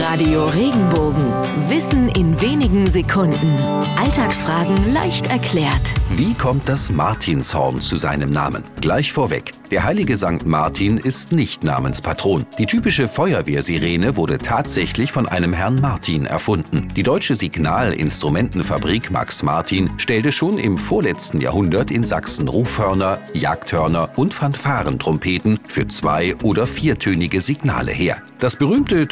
Radio Regenbogen. Wissen in wenigen Sekunden. Alltagsfragen leicht erklärt. Wie kommt das Martinshorn zu seinem Namen? Gleich vorweg. Der heilige St. Martin ist nicht Namenspatron. Die typische Feuerwehrsirene wurde tatsächlich von einem Herrn Martin erfunden. Die deutsche Signalinstrumentenfabrik Max Martin stellte schon im vorletzten Jahrhundert in Sachsen Rufhörner, Jagdhörner und Fanfarentrompeten für zwei- oder viertönige Signale her. Das berühmte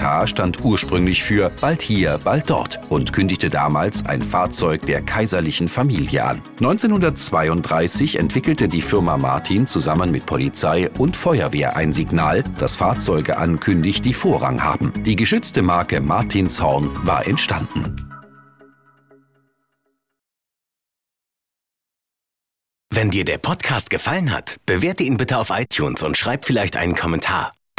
Tatü-Tata stand ursprünglich für bald hier, bald dort und kündigte damals ein Fahrzeug der kaiserlichen Familie an. 1932 entwickelte die Firma Martin zusammen mit Polizei und Feuerwehr ein Signal, das Fahrzeuge ankündigt, die Vorrang haben. Die geschützte Marke Martinshorn war entstanden. Wenn dir der Podcast gefallen hat, bewerte ihn bitte auf iTunes und schreib vielleicht einen Kommentar.